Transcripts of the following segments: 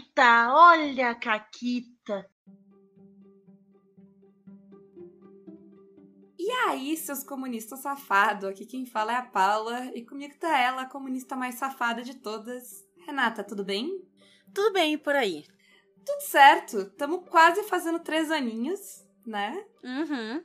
Caquita, olha a Caquita. E aí, seus comunistas safados? Aqui quem fala é a Paula e comigo tá ela, a comunista mais safada de todas. Renata, tudo bem? Tudo bem por aí. Tudo certo. Tamo quase fazendo três aninhos, né? Uhum.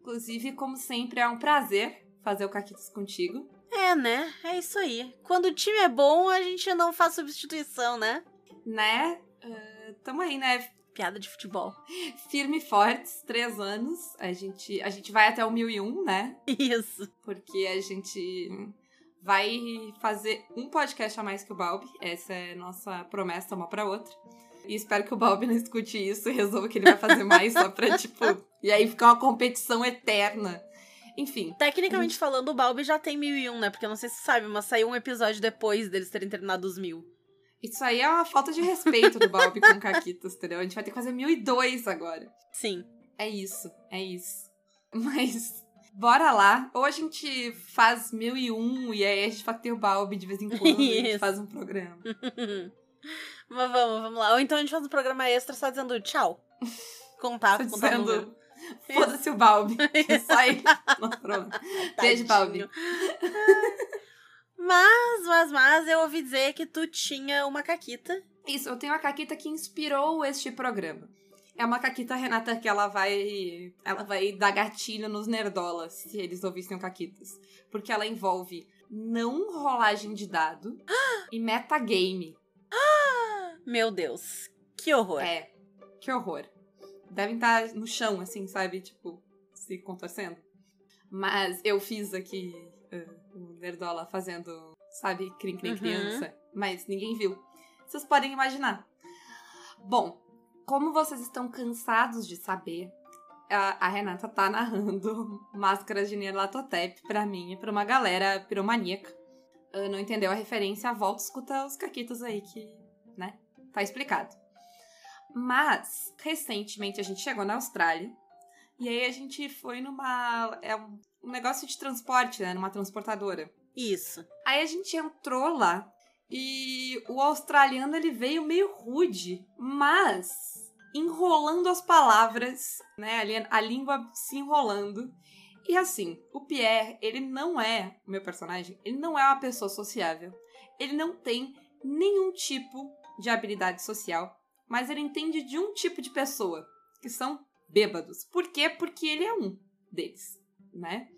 Inclusive, como sempre, é um prazer fazer o Caquitos contigo. É, né? É isso aí. Quando o time é bom, a gente não faz substituição, né? Né? Uh, tamo aí, né? Piada de futebol. Firme e fortes, três anos. A gente, a gente vai até o 1001, né? Isso. Porque a gente vai fazer um podcast a mais que o Balbi. Essa é nossa promessa uma pra outra. E espero que o Balbi não escute isso e resolva que ele vai fazer mais só pra, tipo. E aí ficar uma competição eterna. Enfim. Tecnicamente falando, o Balbi já tem 1001, né? Porque eu não sei se você sabe, mas saiu um episódio depois deles terem terminado os mil. Isso aí é uma falta de respeito do Balbi com o Caquitas, entendeu? A gente vai ter que fazer 1002 agora. Sim. É isso, é isso. Mas, bora lá. Ou a gente faz 1001 e aí a gente vai ter o Balbi de vez em quando e a gente faz um programa. Mas vamos, vamos lá. Ou então a gente faz um programa extra só dizendo tchau. Contato, contato dizendo... Foda-se o Balbi. Só aí. Pronto. Beijo, Balbi. Mas, mas, mas, eu ouvi dizer que tu tinha uma caquita. Isso, eu tenho uma caquita que inspirou este programa. É uma caquita, Renata, que ela vai. Ela vai dar gatilho nos nerdolas se eles ouvissem caquitas. Porque ela envolve não rolagem de dado e metagame. Meu Deus, que horror. É, que horror. Devem estar no chão, assim, sabe? Tipo, se contorcendo. Mas eu fiz aqui uh, o Nerdola fazendo, sabe, crim crim uhum. criança, mas ninguém viu. Vocês podem imaginar. Bom, como vocês estão cansados de saber, a, a Renata tá narrando Máscaras de Nerlatotep pra mim e pra uma galera piromaníaca. Uh, não entendeu a referência? Volta e escuta os caquitos aí que, né? Tá explicado. Mas, recentemente, a gente chegou na Austrália. E aí a gente foi numa. É um, um negócio de transporte, né? Numa transportadora. Isso. Aí a gente entrou lá. E o australiano ele veio meio rude, mas enrolando as palavras, né? A, a língua se enrolando. E assim, o Pierre, ele não é, o meu personagem, ele não é uma pessoa sociável. Ele não tem nenhum tipo de habilidade social, mas ele entende de um tipo de pessoa, que são bêbados. Por quê? Porque ele é um deles, né?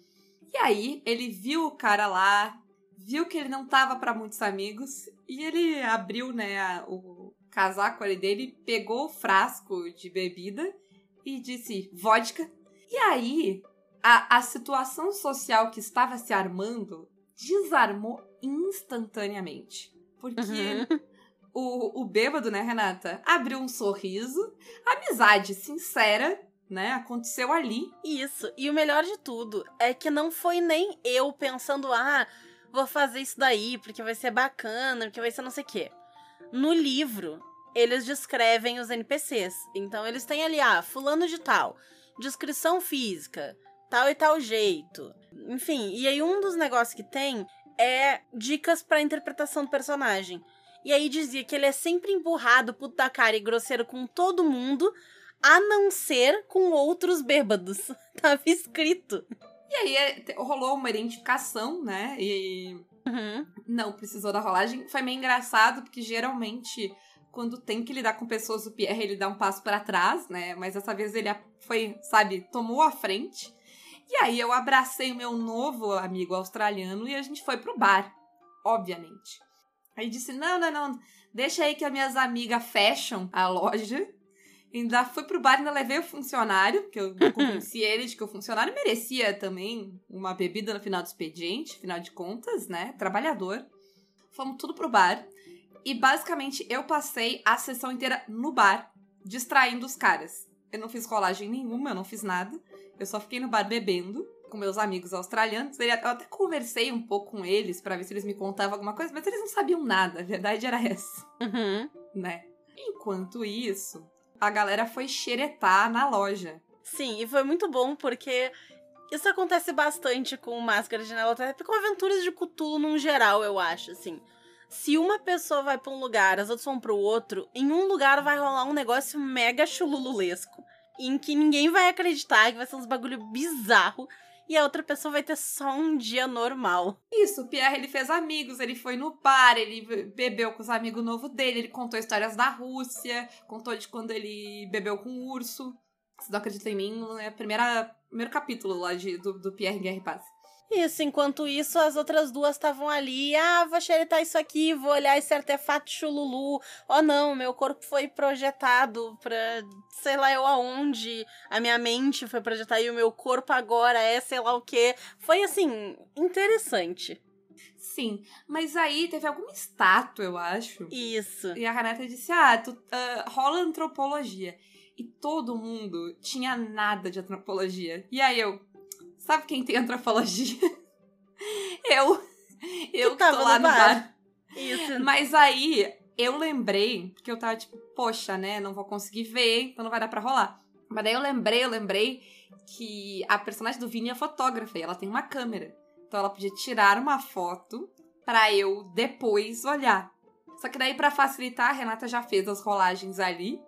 E aí, ele viu o cara lá, viu que ele não tava para muitos amigos, e ele abriu, né, a, o casaco ali dele, pegou o frasco de bebida e disse vodka. E aí, a, a situação social que estava se armando desarmou instantaneamente. Porque uhum o, o bêbado, né, Renata, abriu um sorriso, amizade sincera, né, aconteceu ali. Isso, e o melhor de tudo é que não foi nem eu pensando, ah, vou fazer isso daí porque vai ser bacana, porque vai ser não sei o quê. No livro, eles descrevem os NPCs. Então eles têm ali, ah, fulano de tal, descrição física, tal e tal jeito. Enfim, e aí um dos negócios que tem é dicas para interpretação do personagem. E aí dizia que ele é sempre emburrado, puto da cara e grosseiro com todo mundo, a não ser com outros bêbados. Tava escrito. E aí é, rolou uma identificação, né? E uhum. não precisou da rolagem. Foi meio engraçado, porque geralmente, quando tem que lidar com pessoas, o Pierre ele dá um passo para trás, né? Mas dessa vez ele foi, sabe, tomou a frente. E aí eu abracei o meu novo amigo australiano e a gente foi pro bar, obviamente. Aí disse: não, não, não, deixa aí que as minhas amigas fecham a loja. Ainda fui pro bar e ainda levei o funcionário, que eu convenci ele de que o funcionário merecia também uma bebida no final do expediente, final de contas, né? Trabalhador. Fomos tudo pro bar. E basicamente eu passei a sessão inteira no bar, distraindo os caras. Eu não fiz rolagem nenhuma, eu não fiz nada. Eu só fiquei no bar bebendo com meus amigos australianos. Eu até conversei um pouco com eles para ver se eles me contavam alguma coisa, mas eles não sabiam nada. A verdade era essa. Uhum. Né? Enquanto isso, a galera foi xeretar na loja. Sim, e foi muito bom porque isso acontece bastante com Máscara de Nelotep, com aventuras de Cthulhu num geral, eu acho, assim. se uma pessoa vai pra um lugar, as outras vão pro outro, em um lugar vai rolar um negócio mega chulululesco. Em que ninguém vai acreditar, que vai ser uns bagulho bizarro. E a outra pessoa vai ter só um dia normal. Isso, o Pierre ele fez amigos, ele foi no bar, ele bebeu com os amigos novos dele, ele contou histórias da Rússia, contou de quando ele bebeu com o urso. Se não acredita em mim, é o primeiro capítulo lá de, do, do Pierre Guerre Paz. Isso, enquanto isso, as outras duas estavam ali. Ah, vou xeretar isso aqui, vou olhar esse artefato chululu. Oh, não, meu corpo foi projetado pra sei lá eu aonde. A minha mente foi projetada e o meu corpo agora é sei lá o quê. Foi, assim, interessante. Sim, mas aí teve alguma estátua, eu acho. Isso. E a Renata disse: Ah, tu, uh, rola antropologia. E todo mundo tinha nada de antropologia. E aí eu, Sabe quem tem antropologia? eu. Eu que, que tô lá no bar. bar. Isso. Mas aí eu lembrei, porque eu tava tipo, poxa, né? Não vou conseguir ver, então não vai dar pra rolar. Mas daí eu lembrei, eu lembrei que a personagem do Vini é fotógrafa e ela tem uma câmera. Então ela podia tirar uma foto para eu depois olhar. Só que daí, para facilitar, a Renata já fez as rolagens ali.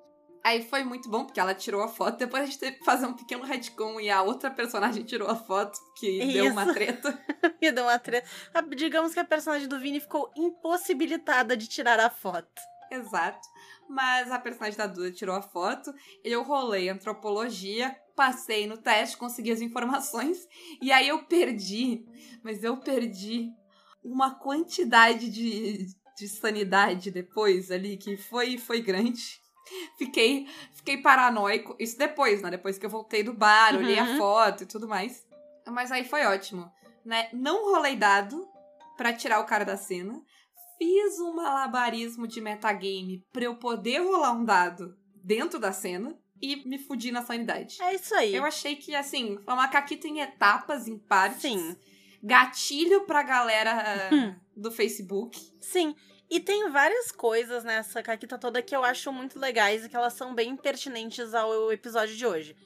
Aí foi muito bom, porque ela tirou a foto. Depois a gente teve que fazer um pequeno retcon e a outra personagem tirou a foto, que Isso. deu uma treta. e deu uma treta. Digamos que a personagem do Vini ficou impossibilitada de tirar a foto. Exato. Mas a personagem da Duda tirou a foto. Eu rolei antropologia, passei no teste, consegui as informações. E aí eu perdi, mas eu perdi uma quantidade de, de sanidade depois ali que foi, foi grande fiquei, fiquei paranoico. Isso depois, né? Depois que eu voltei do bar, uhum. olhei a uhum. foto e tudo mais. Mas aí foi ótimo, né? Não rolei dado para tirar o cara da cena. Fiz um malabarismo de metagame pra eu poder rolar um dado dentro da cena e me fudi na sanidade. É isso aí. Eu achei que, assim, foi uma caquita em etapas, em partes. Sim. Gatilho pra galera hum. do Facebook. Sim. E tem várias coisas nessa caquita toda que eu acho muito legais e que elas são bem pertinentes ao episódio de hoje.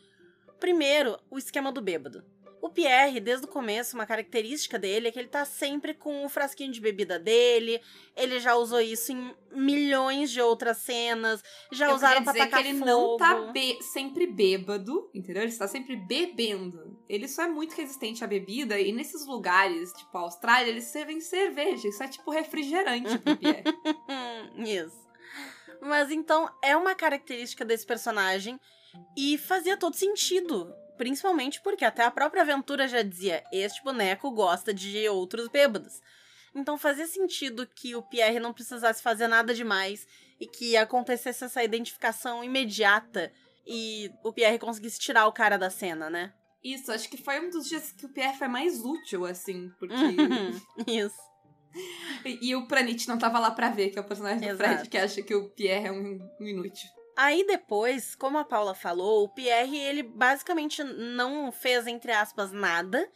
Primeiro, o esquema do bêbado. O Pierre, desde o começo, uma característica dele é que ele tá sempre com o frasquinho de bebida dele. Ele já usou isso em milhões de outras cenas. Já Eu usaram pra dizer tacar que ele fogo. não tá sempre bêbado, entendeu? Ele está sempre bebendo. Ele só é muito resistente à bebida e nesses lugares, tipo a Austrália, eles servem cerveja. Isso é tipo refrigerante pro Pierre. isso. Mas então, é uma característica desse personagem e fazia todo sentido Principalmente porque até a própria aventura já dizia: este boneco gosta de outros bêbados. Então fazia sentido que o Pierre não precisasse fazer nada demais e que acontecesse essa identificação imediata e o Pierre conseguisse tirar o cara da cena, né? Isso, acho que foi um dos dias que o Pierre foi mais útil, assim, porque. Isso. E, e, o Pranit não tava lá pra ver, que é o personagem Exato. do Fred, que acha que o Pierre é um, um inútil. Aí depois, como a Paula falou, o Pierre, ele basicamente não fez, entre aspas, nada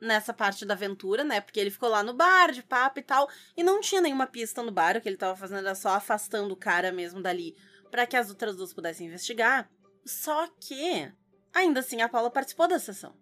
nessa parte da aventura, né? Porque ele ficou lá no bar, de papo e tal, e não tinha nenhuma pista no bar, o que ele tava fazendo era só afastando o cara mesmo dali para que as outras duas pudessem investigar. Só que, ainda assim, a Paula participou da sessão.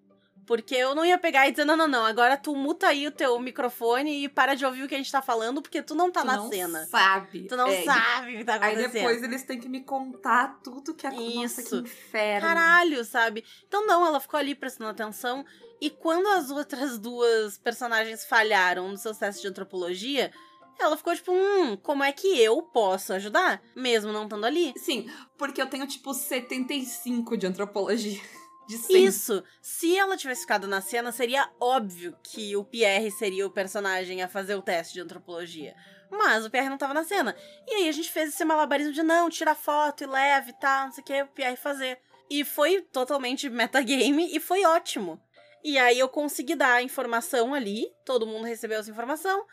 Porque eu não ia pegar e dizer, não, não, não, agora tu muta aí o teu microfone e para de ouvir o que a gente tá falando, porque tu não tá tu na não cena. sabe. Tu não é, sabe o que tá acontecendo. Aí depois eles têm que me contar tudo que aconteceu. Nossa, que inferno. Caralho, sabe? Então não, ela ficou ali prestando atenção. E quando as outras duas personagens falharam seus testes de antropologia, ela ficou tipo, hum, como é que eu posso ajudar? Mesmo não estando ali? Sim, porque eu tenho tipo 75 de antropologia. Isso. Se ela tivesse ficado na cena, seria óbvio que o Pierre seria o personagem a fazer o teste de antropologia. Mas o Pierre não tava na cena. E aí a gente fez esse malabarismo de não, tira foto e leve e tal, não sei o que, o Pierre fazer. E foi totalmente metagame e foi ótimo. E aí eu consegui dar a informação ali, todo mundo recebeu essa informação,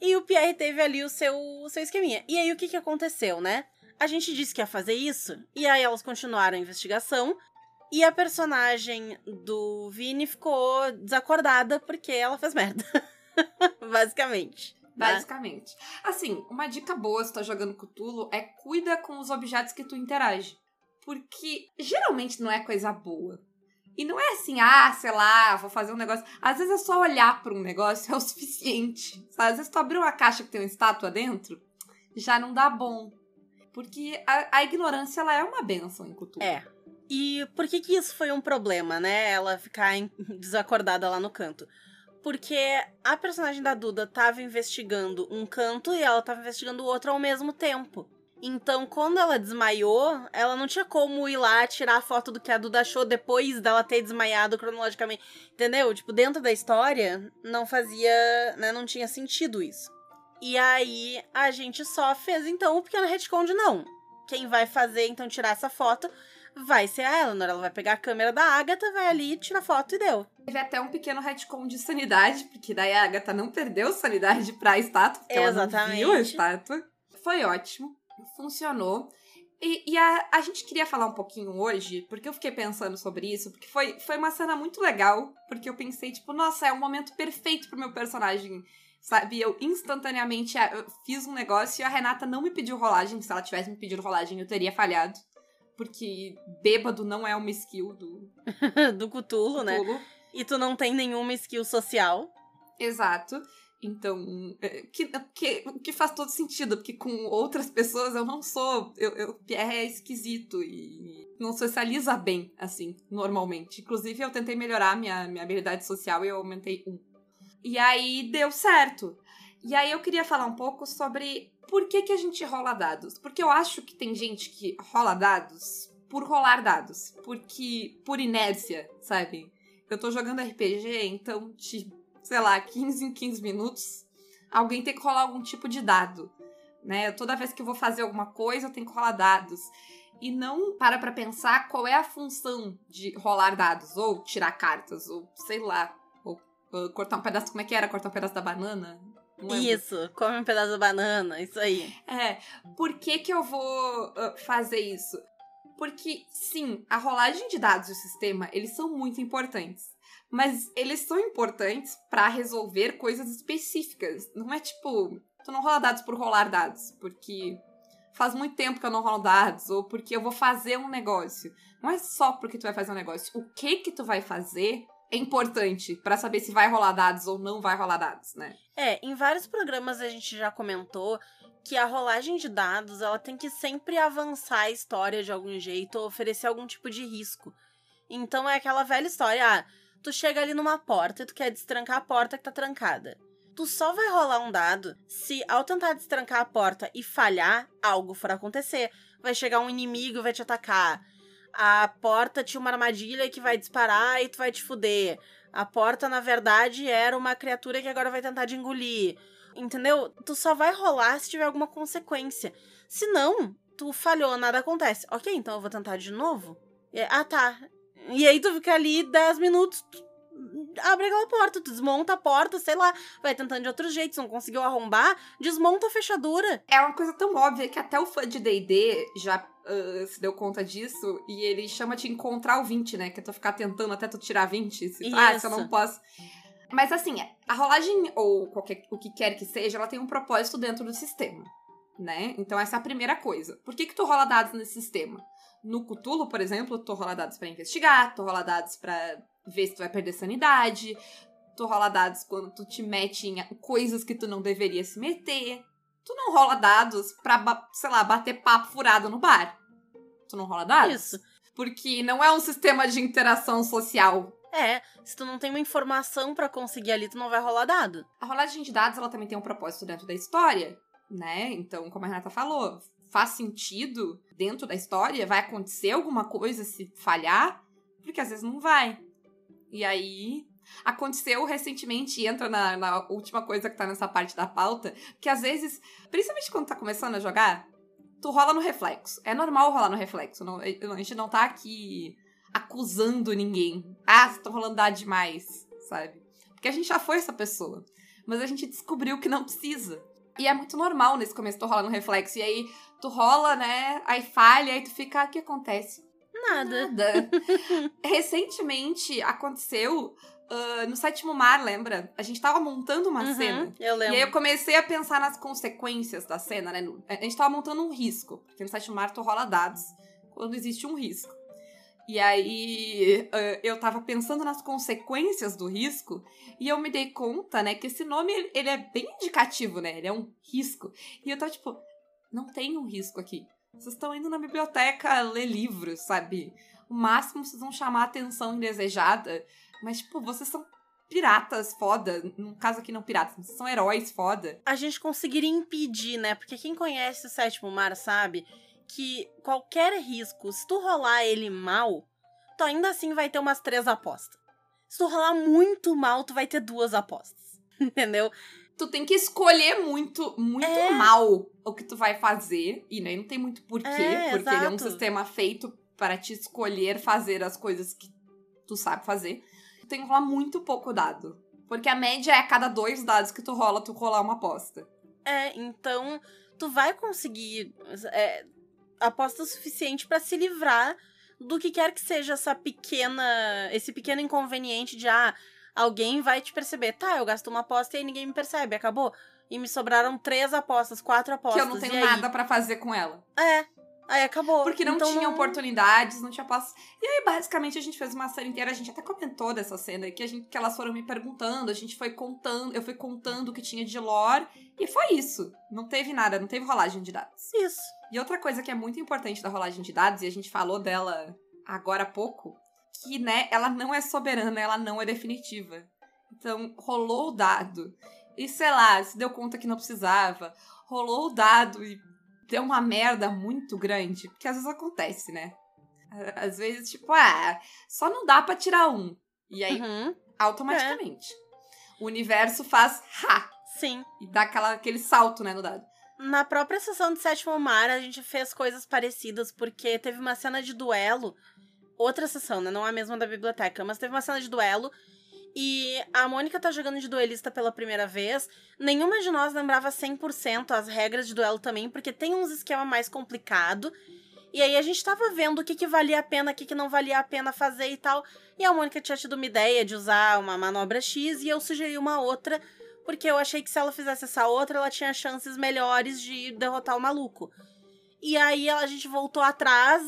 e o Pierre teve ali o seu, o seu esqueminha. E aí o que, que aconteceu, né? A gente disse que ia fazer isso, e aí elas continuaram a investigação, e a personagem do Vini ficou desacordada porque ela fez merda. Basicamente. Basicamente. Assim, uma dica boa se tá jogando Cthulhu é cuida com os objetos que tu interage. Porque geralmente não é coisa boa. E não é assim, ah, sei lá, vou fazer um negócio. Às vezes é só olhar para um negócio é o suficiente. Sabe? Às vezes tu abrir uma caixa que tem uma estátua dentro, já não dá bom. Porque a, a ignorância, ela é uma benção em cultura. É. E por que que isso foi um problema, né? Ela ficar desacordada lá no canto. Porque a personagem da Duda tava investigando um canto e ela tava investigando o outro ao mesmo tempo. Então, quando ela desmaiou, ela não tinha como ir lá tirar a foto do que a Duda achou depois dela ter desmaiado cronologicamente. Entendeu? Tipo, dentro da história, não fazia. Né, não tinha sentido isso. E aí, a gente só fez, então, o pequeno retcon de não. Quem vai fazer, então, tirar essa foto vai ser a Eleanor. Ela vai pegar a câmera da Agatha, vai ali, tira foto e deu. Teve até um pequeno retcon de sanidade, porque daí a Agatha não perdeu sanidade pra estátua, porque ela não Exatamente. viu a estátua. Foi ótimo, funcionou. E, e a, a gente queria falar um pouquinho hoje, porque eu fiquei pensando sobre isso, porque foi, foi uma cena muito legal, porque eu pensei, tipo, nossa, é um momento perfeito pro meu personagem, sabe? Eu instantaneamente ah, eu fiz um negócio e a Renata não me pediu rolagem, se ela tivesse me pedido rolagem eu teria falhado. Porque bêbado não é uma skill do Do Cthulhu, né? E tu não tem nenhuma skill social. Exato. Então, é, que, que, o que faz todo sentido, porque com outras pessoas eu não sou. Eu, eu, Pierre é esquisito e não socializa bem, assim, normalmente. Inclusive, eu tentei melhorar minha, minha habilidade social e eu aumentei um. E aí deu certo. E aí eu queria falar um pouco sobre por que, que a gente rola dados. Porque eu acho que tem gente que rola dados por rolar dados. Porque. por inércia, sabe? Eu tô jogando RPG, então, de, sei lá, 15 em 15 minutos, alguém tem que rolar algum tipo de dado. Né? Toda vez que eu vou fazer alguma coisa, eu tenho que rolar dados. E não para pra pensar qual é a função de rolar dados, ou tirar cartas, ou sei lá, ou uh, cortar um pedaço. Como é que era? Cortar um pedaço da banana? Isso, come um pedaço da banana, isso aí. É, por que que eu vou uh, fazer isso? Porque, sim, a rolagem de dados do sistema, eles são muito importantes. Mas eles são importantes pra resolver coisas específicas. Não é tipo, tu não rola dados por rolar dados, porque faz muito tempo que eu não rolo dados, ou porque eu vou fazer um negócio. Não é só porque tu vai fazer um negócio. O que que tu vai fazer é importante pra saber se vai rolar dados ou não vai rolar dados, né? É, em vários programas a gente já comentou que a rolagem de dados ela tem que sempre avançar a história de algum jeito ou oferecer algum tipo de risco. Então é aquela velha história, ah, tu chega ali numa porta e tu quer destrancar a porta que tá trancada. Tu só vai rolar um dado se ao tentar destrancar a porta e falhar, algo for acontecer. Vai chegar um inimigo e vai te atacar. A porta tinha uma armadilha que vai disparar e tu vai te fuder. A porta, na verdade, era uma criatura que agora vai tentar te engolir. Entendeu? Tu só vai rolar se tiver alguma consequência. Se não, tu falhou, nada acontece. Ok, então eu vou tentar de novo. E- ah, tá. E aí tu fica ali 10 minutos, abre aquela porta, tu desmonta a porta, sei lá, vai tentando de outros jeitos, não conseguiu arrombar, desmonta a fechadura. É uma coisa tão óbvia que até o fã de D&D já ah, se deu conta disso e ele chama de encontrar o 20, né? Que é tu ficar tentando até tu tirar 20. Se, ah, se eu não posso... Mas assim, a rolagem ou qualquer, o que quer que seja, ela tem um propósito dentro do sistema, né? Então essa é a primeira coisa. Por que que tu rola dados nesse sistema? No Cthulhu, por exemplo, tu rola dados pra investigar, tu rola dados pra ver se tu vai perder sanidade, tu rola dados quando tu te mete em coisas que tu não deveria se meter. Tu não rola dados pra, sei lá, bater papo furado no bar. Tu não rola dados? Isso. Porque não é um sistema de interação social. É, se tu não tem uma informação pra conseguir ali, tu não vai rolar dado. A rolagem de dados, ela também tem um propósito dentro da história, né? Então, como a Renata falou, faz sentido dentro da história, vai acontecer alguma coisa se falhar, porque às vezes não vai. E aí, aconteceu recentemente, e entra na, na última coisa que tá nessa parte da pauta, que às vezes, principalmente quando tá começando a jogar, tu rola no reflexo. É normal rolar no reflexo. Não, a gente não tá aqui acusando ninguém. Ah, você tá rolando dado demais, sabe? Porque a gente já foi essa pessoa. Mas a gente descobriu que não precisa. E é muito normal nesse começo tu rola no reflexo. E aí tu rola, né? Aí falha, aí tu fica, ah, o que acontece? Nada. Nada. Recentemente aconteceu ah, no sétimo mar, lembra? A gente tava montando uma Uhum, cena. Eu E lembro. aí eu comecei a pensar nas consequências da cena, né? A gente tava montando um risco. Porque no sétimo mar tu rola dados quando existe um risco. E aí uh, eu tava pensando nas consequências do risco e eu me dei conta, né, que esse nome ele é bem indicativo, né? Ele é um risco. E eu tava tipo, não tem um risco aqui. Vocês estão indo na biblioteca ler livros, sabe? O máximo vocês vão chamar atenção indesejada, mas tipo, vocês são piratas foda. No caso aqui não piratas, mas são heróis foda. A gente conseguiria impedir, né? Porque quem conhece o Sétimo Mar sabe que qualquer risco, se tu rolar ele mal, tu ainda assim vai ter umas três apostas. Se tu rolar muito mal, tu vai ter duas apostas. Entendeu? Tu tem que escolher muito, muito é. mal o que tu vai fazer. E nem não tem muito porquê, é, porque exato. ele é um sistema feito para te escolher fazer as coisas que tu sabe fazer. Tem que rolar muito pouco dado. Porque a média é a cada dois dados que tu rola, tu rolar uma aposta. É, então tu vai conseguir. É, aposta suficiente para se livrar do que quer que seja essa pequena, esse pequeno inconveniente de ah, alguém vai te perceber. Tá, eu gasto uma aposta e aí ninguém me percebe, acabou. E me sobraram três apostas, quatro apostas. Que eu não tenho nada para fazer com ela. É. Aí acabou. Porque não então, tinha oportunidades, não tinha apostas. E aí, basicamente, a gente fez uma cena inteira. A gente até comentou dessa cena que, a gente, que elas foram me perguntando. A gente foi contando, eu fui contando o que tinha de lore. E foi isso. Não teve nada, não teve rolagem de dados. Isso. E outra coisa que é muito importante da rolagem de dados, e a gente falou dela agora há pouco, que, né, ela não é soberana, ela não é definitiva. Então, rolou o dado. E sei lá, se deu conta que não precisava. Rolou o dado e deu uma merda muito grande. Porque às vezes acontece, né? Às vezes, tipo, ah, só não dá para tirar um. E aí, uhum. automaticamente. É. O universo faz ha! Sim. E dá aquela, aquele salto, né, no dado. Na própria sessão de Sétimo Mar, a gente fez coisas parecidas, porque teve uma cena de duelo. Outra sessão, né? Não a mesma da biblioteca, mas teve uma cena de duelo. E a Mônica tá jogando de duelista pela primeira vez. Nenhuma de nós lembrava 100% as regras de duelo também, porque tem uns esquema mais complicado. E aí a gente tava vendo o que, que valia a pena, o que, que não valia a pena fazer e tal. E a Mônica tinha tido uma ideia de usar uma manobra X e eu sugeri uma outra porque eu achei que se ela fizesse essa outra, ela tinha chances melhores de derrotar o maluco. E aí a gente voltou atrás,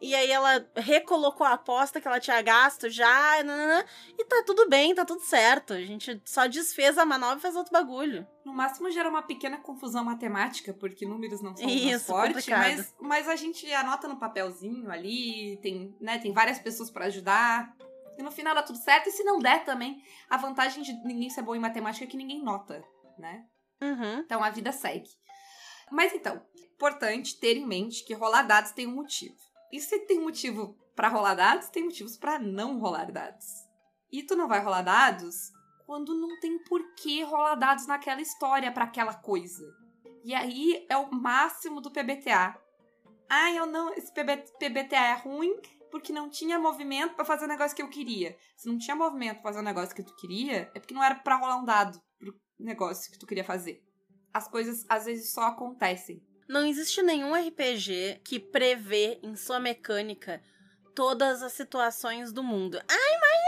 e aí ela recolocou a aposta que ela tinha gasto já, nanana, e tá tudo bem, tá tudo certo. A gente só desfez a manobra e fez outro bagulho. No máximo gera uma pequena confusão matemática, porque números não são Isso, fortes, mas, mas a gente anota no papelzinho ali, tem, né, tem várias pessoas para ajudar. E no final dá tudo certo. E se não der também, a vantagem de ninguém ser bom em matemática é que ninguém nota, né? Uhum. Então a vida segue. Mas então, importante ter em mente que rolar dados tem um motivo. E se tem motivo para rolar dados, tem motivos para não rolar dados. E tu não vai rolar dados quando não tem por que rolar dados naquela história para aquela coisa. E aí é o máximo do PBTA. Ah, eu não, esse PBTA é ruim, porque não tinha movimento para fazer o negócio que eu queria. Se não tinha movimento pra fazer o negócio que tu queria, é porque não era para rolar um dado pro negócio que tu queria fazer. As coisas às vezes só acontecem. Não existe nenhum RPG que prevê em sua mecânica todas as situações do mundo. Ai, mas.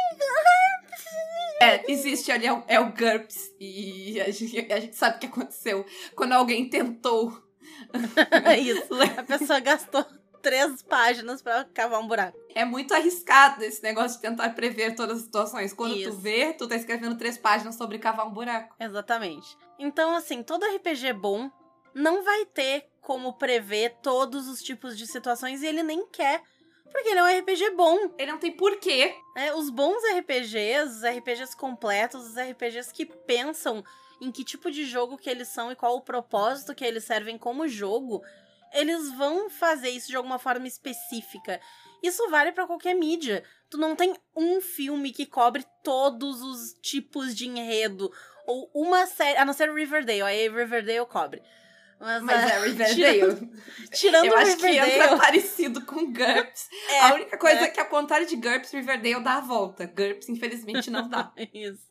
É, existe ali, é o, é o GURPS. E a gente, a gente sabe o que aconteceu quando alguém tentou. Isso. A pessoa gastou três páginas para cavar um buraco. É muito arriscado esse negócio de tentar prever todas as situações. Quando Isso. tu vê, tu tá escrevendo três páginas sobre cavar um buraco. Exatamente. Então, assim, todo RPG bom não vai ter como prever todos os tipos de situações e ele nem quer. Porque ele é um RPG bom. Ele não tem porquê. É, os bons RPGs, os RPGs completos, os RPGs que pensam em que tipo de jogo que eles são e qual o propósito que eles servem como jogo, eles vão fazer isso de alguma forma específica. Isso vale para qualquer mídia. Tu não tem um filme que cobre todos os tipos de enredo. Ou uma série. A não ser Riverdale. Aí Riverdale cobre. Mas, Mas é Riverdale. Tirando, Eu acho Riverdale, que entra parecido com GURPS. É, a única coisa é. que, ao contrário de GURPS, Riverdale dá a volta. GURPS, infelizmente, não dá. Isso.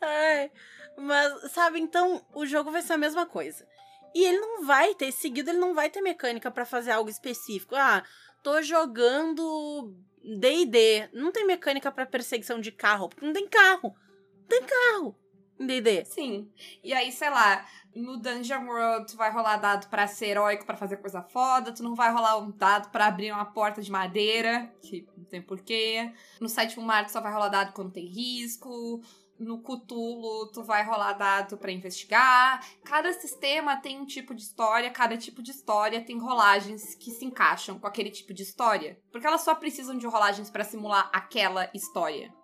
Ai. Mas, sabe, então o jogo vai ser a mesma coisa. E ele não vai ter, seguido, ele não vai ter mecânica para fazer algo específico. Ah, tô jogando DD. Não tem mecânica para perseguição de carro, porque não tem carro. Não tem carro. D&D. Sim. E aí, sei lá, no Dungeon World tu vai rolar dado pra ser heróico, pra fazer coisa foda. Tu não vai rolar um dado pra abrir uma porta de madeira, que não tem porquê. No sétimo mar tu só vai rolar dado quando tem risco. No Cthulhu, tu vai rolar dado pra investigar. Cada sistema tem um tipo de história, cada tipo de história tem rolagens que se encaixam com aquele tipo de história. Porque elas só precisam de rolagens pra simular aquela história.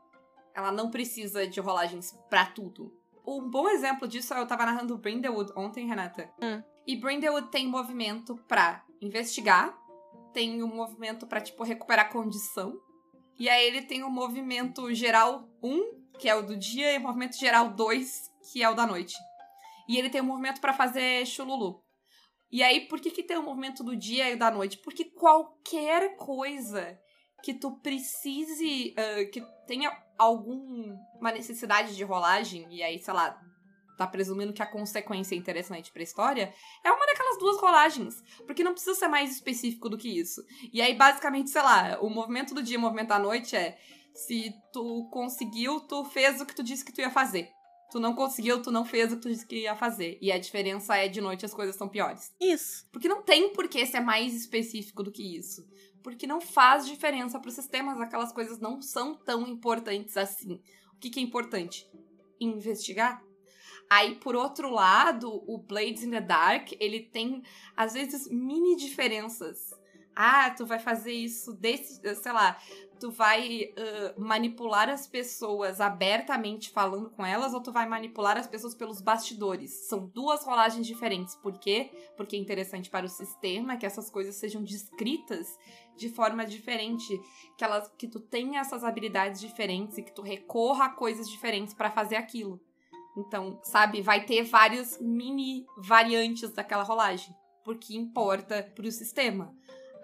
Ela não precisa de rolagens pra tudo. Um bom exemplo disso, eu tava narrando Brindlewood ontem, Renata. Hum. E Brindlewood tem movimento pra investigar, tem um movimento pra, tipo, recuperar condição. E aí ele tem o movimento geral 1, que é o do dia, e o movimento geral 2, que é o da noite. E ele tem um movimento pra fazer chululu. E aí, por que, que tem o movimento do dia e o da noite? Porque qualquer coisa que tu precise, ah, que tenha alguma necessidade de rolagem, e aí, sei lá, tá presumindo que a consequência é interessante pra história, é uma daquelas duas rolagens. Porque não precisa ser mais específico do que isso. E aí, basicamente, sei lá, o movimento do dia e o movimento da noite é se tu conseguiu, tu fez o que tu disse que tu ia fazer. Tu não conseguiu, tu não fez o que tu disse que ia fazer. E a diferença é de noite as coisas são piores. Isso. Porque não tem por que ser mais específico do que isso. Porque não faz diferença para os sistemas, aquelas coisas não são tão importantes assim. O que, que é importante? Investigar. Aí, por outro lado, o Blades in the Dark, ele tem, às vezes, mini diferenças. Ah, tu vai fazer isso desse, sei lá, tu vai uh, manipular as pessoas abertamente falando com elas ou tu vai manipular as pessoas pelos bastidores. São duas rolagens diferentes. Por quê? Porque é interessante para o sistema que essas coisas sejam descritas de forma diferente, que elas que tu tenha essas habilidades diferentes e que tu recorra a coisas diferentes para fazer aquilo. Então, sabe, vai ter várias mini variantes daquela rolagem, porque importa pro sistema.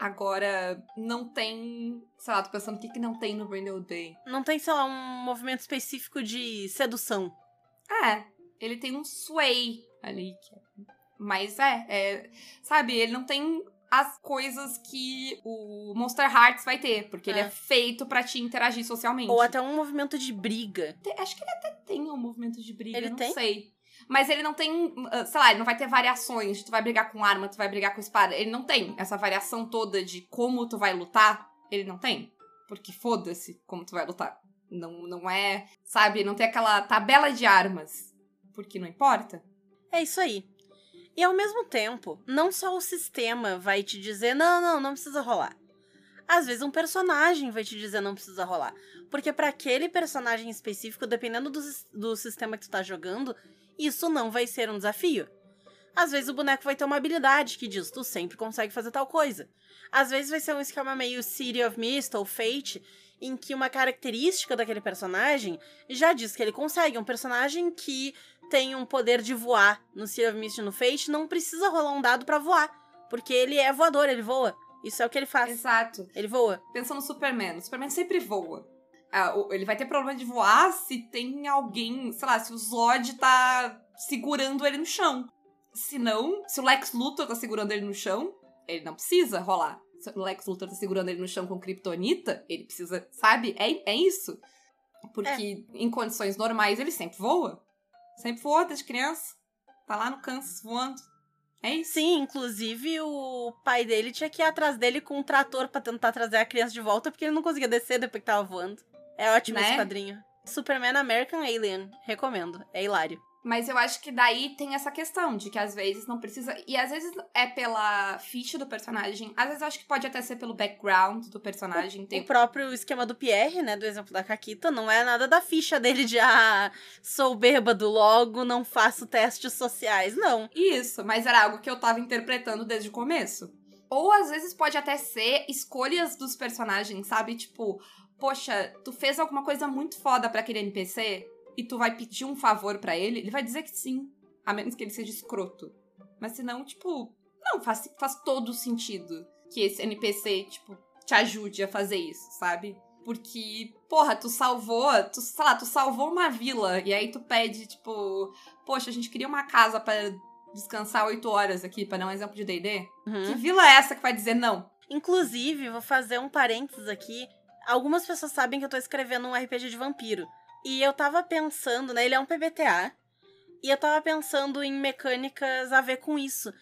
Agora, não tem. Sei lá, tô pensando o que, que não tem no Brindle Day. Não tem, sei lá, um movimento específico de sedução. É, ele tem um sway ali. é- Mas é, é. Sabe, ele não tem as coisas que o Monster Hearts vai ter, porque ele É. é feito pra te interagir socialmente. Ou até um movimento de briga. Te- Acho que ele até tem um movimento de briga, Ele não tem? sei. Mas ele não tem, ah, sei lá, ele não vai ter variações. Tu vai brigar com arma, tu vai brigar com espada. Ele não tem essa variação toda de como tu vai lutar. Ele não tem. Porque foda-se como tu vai lutar. Não, não é, sabe, não tem aquela tabela de armas. Porque não importa. É isso aí. E ao mesmo tempo, não só o sistema vai te dizer, não, não, não precisa rolar. Às vezes um personagem vai te dizer não precisa rolar. Porque para aquele personagem específico, dependendo do, do sistema que tu tá jogando, isso não vai ser um desafio. Às vezes o boneco vai ter uma habilidade que diz tu sempre consegue fazer tal coisa. Às vezes vai ser um esquema meio City of Mist ou Fate, em que uma característica daquele personagem já diz que ele consegue. Um personagem que tem um poder de voar no City of Mist e no Fate não precisa rolar um dado pra voar. Porque ele é voador, ele voa. Isso é o que ele faz. Exato. Ele voa. Pensa no Superman. O Superman sempre voa. Ah, o- ele vai ter problema de voar se tem alguém, sei lá, se o Zod tá segurando ele no chão. Se não, se o Lex Luthor tá segurando ele no chão, ele não precisa rolar. Se o Lex Luthor tá segurando ele no chão com Kryptonita, ele precisa, sabe? É, é isso. Porque em condições normais ele sempre voa. Sempre voa desde criança. Tá lá no Kansas voando. É isso. Sim, inclusive o pai dele tinha que ir atrás dele com um trator pra tentar trazer a criança de volta, porque ele não conseguia descer depois que tava voando. É ótimo Né? esse quadrinho. Superman American Alien. Recomendo. É hilário. Mas eu acho que daí tem essa questão de que às vezes não precisa. E às vezes é pela ficha do personagem. Às vezes eu acho que pode até ser pelo background do personagem. Tem... O próprio esquema do Pierre, né, do exemplo da Caquita, não é nada da ficha dele de ah, sou bêbado, logo não faço testes sociais. Não. Isso, mas era algo que eu tava interpretando desde o começo. Ou às vezes pode até ser escolhas dos personagens, sabe? Tipo, poxa, tu fez alguma coisa muito foda pra aquele NPC e tu vai pedir um favor pra ele, ele vai dizer que sim, a menos que ele seja escroto. Mas senão, tipo, não, faz, faz todo sentido que esse NPC, tipo, te ajude a fazer isso, sabe? Porque, porra, tu salvou, tu, sei lá, tu salvou uma vila e aí tu pede, tipo, poxa, a gente queria uma casa pra descansar oito horas aqui, pra dar um exemplo de D&D. Uhum. Que vila é essa que vai dizer não? Inclusive, vou fazer um parênteses aqui. Algumas pessoas sabem que eu tô escrevendo um RPG de vampiro. E eu tava pensando, né? Ele é um PBTA. E eu tava pensando em mecânicas a ver com isso.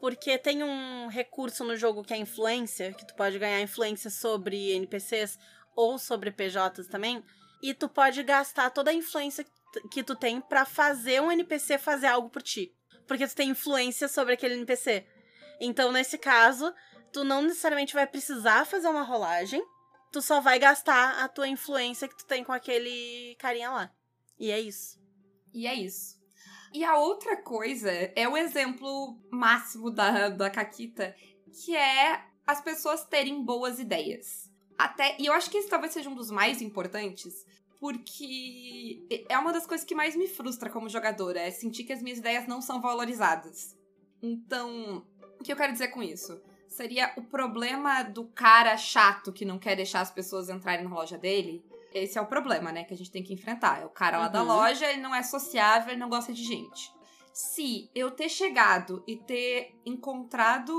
Porque tem um recurso no jogo que é influência, que tu pode ganhar influência sobre NPCs ou sobre PJs também. E tu pode gastar toda a influência que tu tem para fazer um NPC fazer algo por ti. Porque tu tem influência sobre aquele NPC. Então, nesse caso, tu não necessariamente vai precisar fazer uma rolagem, tu só vai gastar a tua influência que tu tem com aquele carinha lá. E é isso. E é isso. E a outra coisa é o exemplo máximo da, da Caquita, que é as pessoas terem boas ideias. Até, e eu acho que esse talvez seja um dos mais importantes, porque é uma das coisas que mais me frustra como jogadora, é sentir que as minhas ideias não são valorizadas. Então, o que eu quero dizer com isso? Seria o problema do cara chato que não quer deixar as pessoas entrarem na loja dele. Esse é o problema, né, que a gente tem que enfrentar. É o cara lá Uhum. da loja, ele não é sociável, ele não gosta de gente. Se eu ter chegado e ter encontrado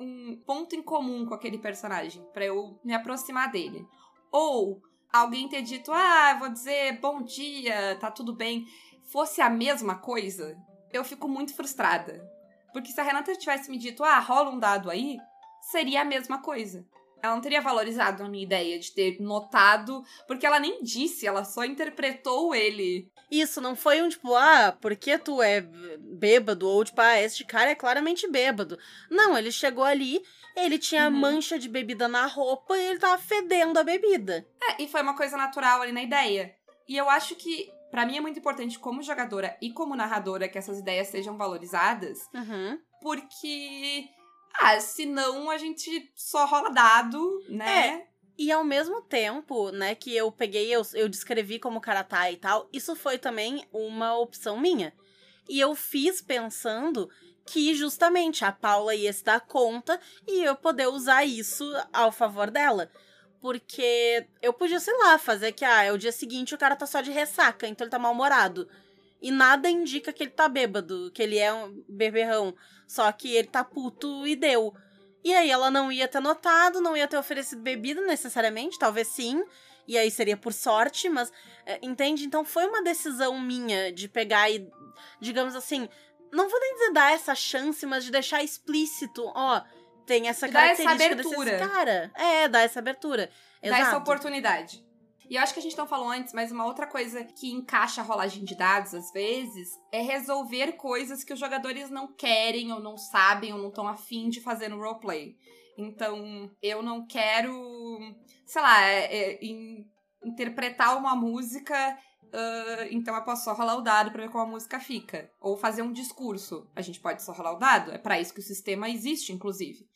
um ponto em comum com aquele personagem pra eu me aproximar dele, ou alguém ter dito, ah, vou dizer bom dia, tá tudo bem, fosse a mesma coisa, eu fico muito frustrada. Porque se a Renata tivesse me dito, ah, rola um dado aí, seria a mesma coisa. Ela não teria valorizado a minha ideia de ter notado, porque ela nem disse, ela só interpretou ele. Isso, não foi um tipo, ah, porque tu é bêbado? Ou tipo, ah, este cara é claramente bêbado. Não, ele chegou ali, ele tinha Uhum. mancha de bebida na roupa e ele tava fedendo a bebida. É, e foi uma coisa natural ali na ideia. E eu acho que, pra mim, é muito importante como jogadora e como narradora que essas ideias sejam valorizadas, Uhum. porque. Ah, senão a gente só rola dado, né? E ao mesmo tempo, né, que eu peguei, eu, eu descrevi como karatá e tal, isso foi também uma opção minha. E eu fiz pensando que justamente a Paula ia se dar conta e eu poder usar isso ao favor dela. Porque eu podia, sei lá, fazer que, ah, é o dia seguinte o cara tá só de ressaca, então ele tá mal-humorado. E nada indica que ele tá bêbado, que ele é um beberrão. Só que ele tá puto e deu. E aí ela não ia ter notado, não ia ter oferecido bebida necessariamente, talvez sim. E aí seria por sorte, mas é, entende? Então foi uma decisão minha de pegar e, digamos assim, não vou nem dizer dar essa chance, mas de deixar explícito, ó, tem essa De dar essa característica abertura. desses cara. É, dar essa abertura. Dar Exato. essa oportunidade. E eu acho que a gente não falou antes, mas uma outra coisa que encaixa a rolagem de dados, às vezes, é resolver coisas que os jogadores não querem, ou não sabem, ou não estão afim de fazer no roleplay. Então, eu não quero, sei lá, é, é, in- interpretar uma música, ah, então eu posso só rolar o dado pra ver como a música fica. Ou fazer um discurso. A gente pode só rolar o dado, é pra isso que o sistema existe, inclusive.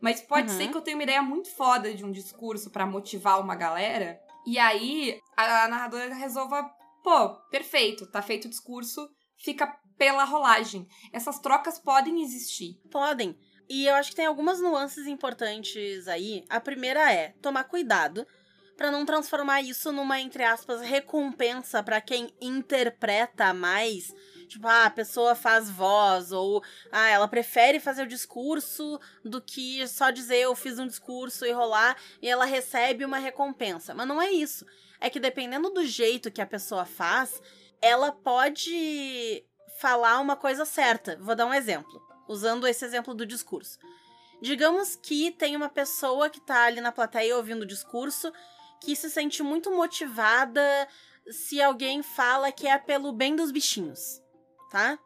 Mas pode Uhum. ser que eu tenha uma ideia muito foda de um discurso pra motivar uma galera. E aí a narradora resolva, pô, perfeito, tá feito o discurso, fica pela rolagem. Essas trocas podem existir. Podem. E eu acho que tem algumas nuances importantes aí. A primeira é tomar cuidado pra não transformar isso numa, entre aspas, recompensa pra quem interpreta mais. Tipo, ah, a pessoa faz voz, ou ah, ela prefere fazer o discurso do que só dizer eu fiz um discurso e rolar e ela recebe uma recompensa. Mas não é isso. É que dependendo do jeito que a pessoa faz, ela pode falar uma coisa certa. Vou dar um exemplo, usando esse exemplo do discurso. Digamos que tem uma pessoa que tá ali na plateia ouvindo o discurso que se sente muito motivada se alguém fala que é pelo bem dos bichinhos, tá?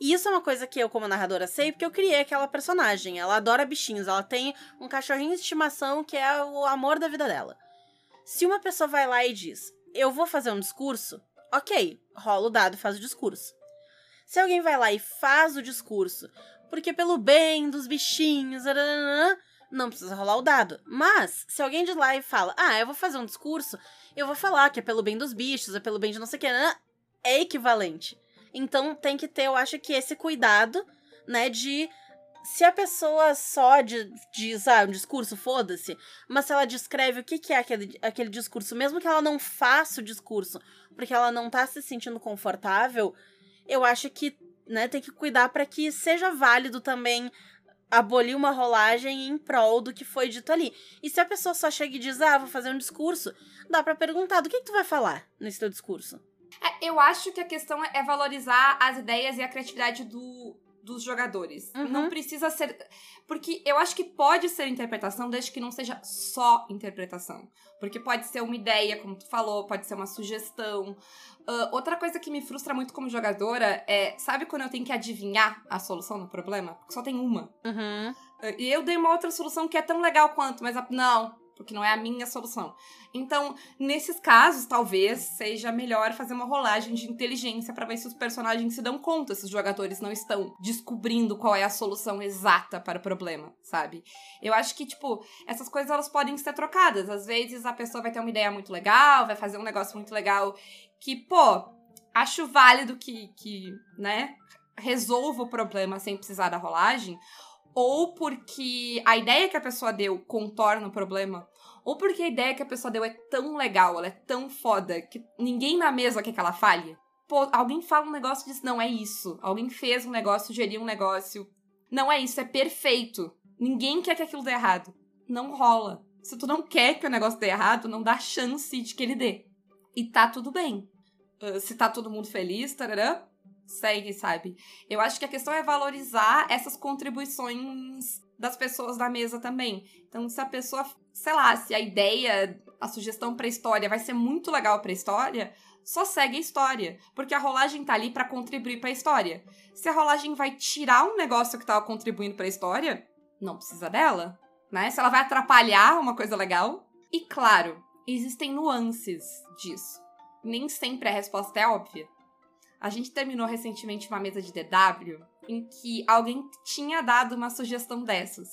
E isso é uma coisa que eu, como narradora, sei, porque eu criei aquela personagem. Ela adora bichinhos, ela tem um cachorrinho de estimação que é o amor da vida dela. Se uma pessoa vai lá e diz, eu vou fazer um discurso, ok, rola o dado faz o discurso. Se alguém vai lá e faz o discurso, porque pelo bem dos bichinhos, não precisa rolar o dado. Mas, se alguém de lá e fala, ah, eu vou fazer um discurso, eu vou falar que é pelo bem dos bichos, é pelo bem de não sei o que, é equivalente. Então tem que ter, eu acho que esse cuidado, né, de se a pessoa só de- diz, ah, um discurso, foda-se, mas se ela descreve o que, que é aquele, aquele discurso, mesmo que ela não faça o discurso, porque ela não tá se sentindo confortável, eu acho que, né, tem que cuidar para que seja válido também abolir uma rolagem em prol do que foi dito ali. E se a pessoa só chega e diz, ah, vou fazer um discurso, dá pra perguntar, do que, que tu vai falar nesse teu discurso? É, eu acho que a questão é valorizar as ideias e a criatividade do, dos jogadores. Uhum. Não precisa ser. Porque eu acho que pode ser interpretação, desde que não seja só interpretação. Porque pode ser uma ideia, como tu falou, pode ser uma sugestão. Uh, outra coisa que me frustra muito como jogadora é, sabe quando eu tenho que adivinhar a solução do problema? Porque só tem uma. Uhum. Uh, e eu dei uma outra solução que é tão legal quanto, mas a, não, porque não é a minha solução. Então, nesses casos, talvez seja melhor fazer uma rolagem de inteligência para ver se os personagens se dão conta se os jogadores não estão descobrindo qual é a solução exata para o problema, sabe? Eu acho que, tipo, essas coisas elas podem ser trocadas. Às vezes a pessoa vai ter uma ideia muito legal, vai fazer um negócio muito legal que, pô, acho válido que, que né, resolva o problema sem precisar da rolagem ou porque a ideia que a pessoa deu contorna o problema, ou porque a ideia que a pessoa deu é tão legal, ela é tão foda, que ninguém na mesa quer que ela falhe. Pô, alguém fala um negócio e diz, não, é isso. Alguém fez um negócio, sugeriu um negócio. Não é isso, é perfeito. Ninguém quer que aquilo dê errado. Não rola. Se tu não quer que o negócio dê errado, não dá chance de que ele dê. E tá tudo bem. Uh, se tá todo mundo feliz, tarará, segue, sabe? Eu acho que a questão é valorizar essas contribuições das pessoas da mesa também. Então, se a pessoa, sei lá, se a ideia, a sugestão pra história vai ser muito legal pra história, só segue a história, porque a rolagem tá ali para contribuir para a história. Se a rolagem vai tirar um negócio que tava contribuindo para a história, não precisa dela, né? Se ela vai atrapalhar uma coisa legal. E claro, existem nuances disso. Nem sempre a resposta é óbvia. A gente terminou recentemente uma mesa de DW em que alguém tinha dado uma sugestão dessas.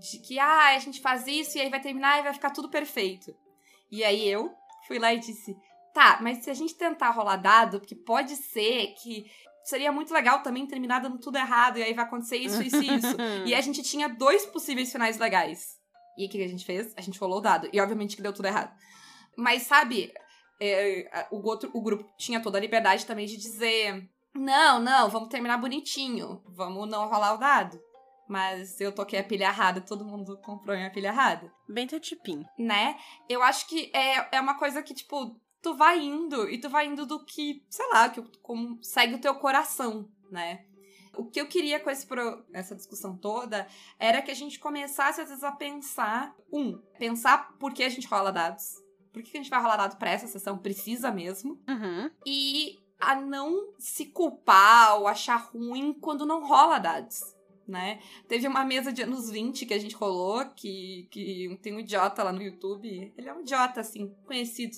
De que, ah, a gente faz isso e aí vai terminar e vai ficar tudo perfeito. E aí eu fui lá e disse, tá, mas se a gente tentar rolar dado, porque pode ser que seria muito legal também terminar dando tudo errado e aí vai acontecer isso, isso e isso. e a gente tinha dois possíveis finais legais. E o que a gente fez? A gente rolou o dado. E obviamente que deu tudo errado. Mas sabe, é, o, outro, o grupo tinha toda a liberdade também de dizer: não, não, vamos terminar bonitinho, vamos não rolar o dado. Mas eu toquei a pilha errada, todo mundo comprou minha pilha errada. Bem teu tipinho. Né? Eu acho que é, é uma coisa que, tipo, tu vai indo e tu vai indo do que, sei lá, que como segue o teu coração, né? O que eu queria com esse pro, essa discussão toda era que a gente começasse, às vezes, a pensar. Um, pensar por que a gente rola dados por que a gente vai rolar dado pra essa sessão? Precisa mesmo. Uhum. E a não se culpar ou achar ruim quando não rola dados. Né? Teve uma mesa de anos 20 que a gente rolou, que, que tem um idiota lá no YouTube. Ele é um idiota, assim, conhecido.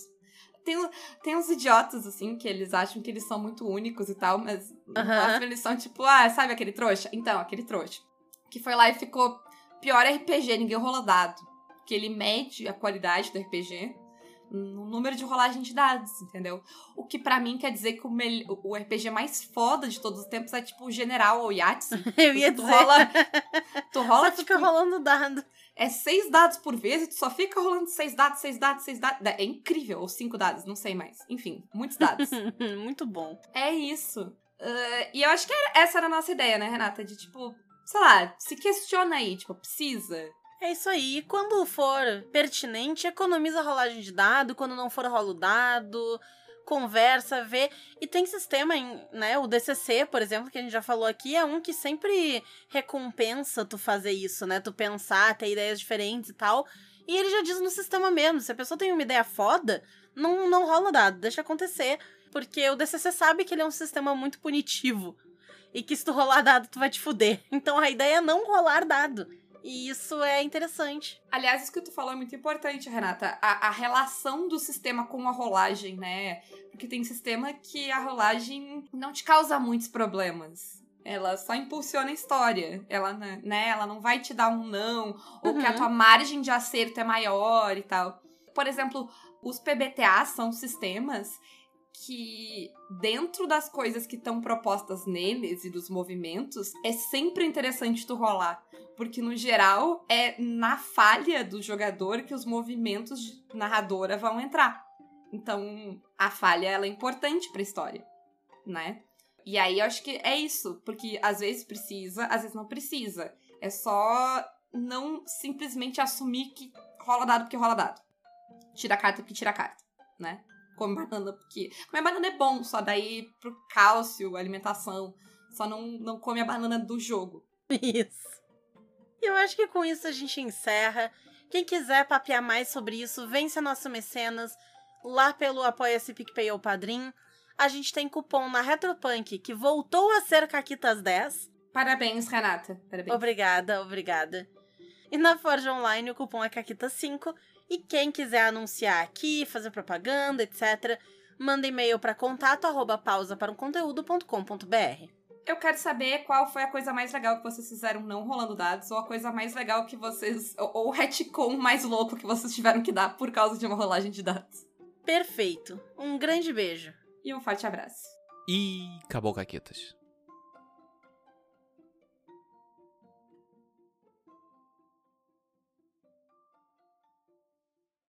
Tem, tem uns idiotas, assim, que eles acham que eles são muito únicos e tal, mas uhum. eles são tipo, ah, sabe aquele trouxa? Então, aquele trouxa. Que foi lá e ficou pior RPG, ninguém rola dado. Que ele mede a qualidade do RPG no número de rolagem de dados, entendeu? O que para mim quer dizer que o, o, RPG mais foda de todos os tempos é tipo o General ou Yahtzee. Eu ia tu dizer. Rola, tu rola, Só fica tipo, rolando dado. É seis dados por vez e tu só fica rolando seis dados, seis dados, seis dados. É incrível. Ou cinco dados, não sei mais. Enfim, muitos dados. Muito bom. É isso. Uh, e eu acho que era, essa era a nossa ideia, né, Renata? De tipo, sei lá, se questiona aí, tipo, precisa? É isso aí. Quando for pertinente, economiza a rolagem de dado. Quando não for, rola o dado. Conversa, vê. E tem sistema, em, né? O DCC, por exemplo, que a gente já falou aqui, é um que sempre recompensa tu fazer isso, né? Tu pensar, ter ideias diferentes e tal. E ele já diz no sistema mesmo: se a pessoa tem uma ideia foda, não, não rola dado, deixa acontecer. Porque o DCC sabe que ele é um sistema muito punitivo. E que se tu rolar dado, tu vai te fuder. Então a ideia é não rolar dado. E isso é interessante. Aliás, isso que tu falou é muito importante, Renata. A, a, relação do sistema com a rolagem, né? Porque tem sistema que a rolagem não te causa muitos problemas. Ela só impulsiona a história. Ela, né, ela não vai te dar um não, ou uhum. que a uhum. tua margem de acerto é maior e tal. Por exemplo, os PBTA são sistemas que dentro das coisas que estão propostas neles e dos movimentos, é sempre interessante tu rolar. Porque, no geral, é na falha do jogador que os movimentos de narradora vão entrar. Então, a falha ela é importante pra história, né? E aí eu acho que é isso, porque às vezes precisa, às vezes não precisa. É só não simplesmente assumir que rola dado porque rola dado. Tira carta porque tira carta, né? Come banana, porque comer banana é bom, só daí pro cálcio, alimentação. Só não, não come a banana do jogo. Isso. E eu acho que com isso a gente encerra. Quem quiser papear mais sobre isso, vence a nosso mecenas lá pelo Apoia-se PicPay ou Padrim. A gente tem cupom na Retropunk, que voltou a ser Caquitas 10. Parabéns, Renata. Parabéns. Obrigada, obrigada. E na Forge Online o cupom é Caquitas5. E quem quiser anunciar aqui, fazer propaganda, etc., manda e-mail para contato arroba pausa para um conteúdo.com.br. Eu quero saber qual foi a coisa mais legal que vocês fizeram não rolando dados, ou a coisa mais legal que vocês. Ou, ou o retcon mais louco que vocês tiveram que dar por causa de uma rolagem de dados. Perfeito. Um grande beijo. E um forte abraço. E acabou, Caquetas.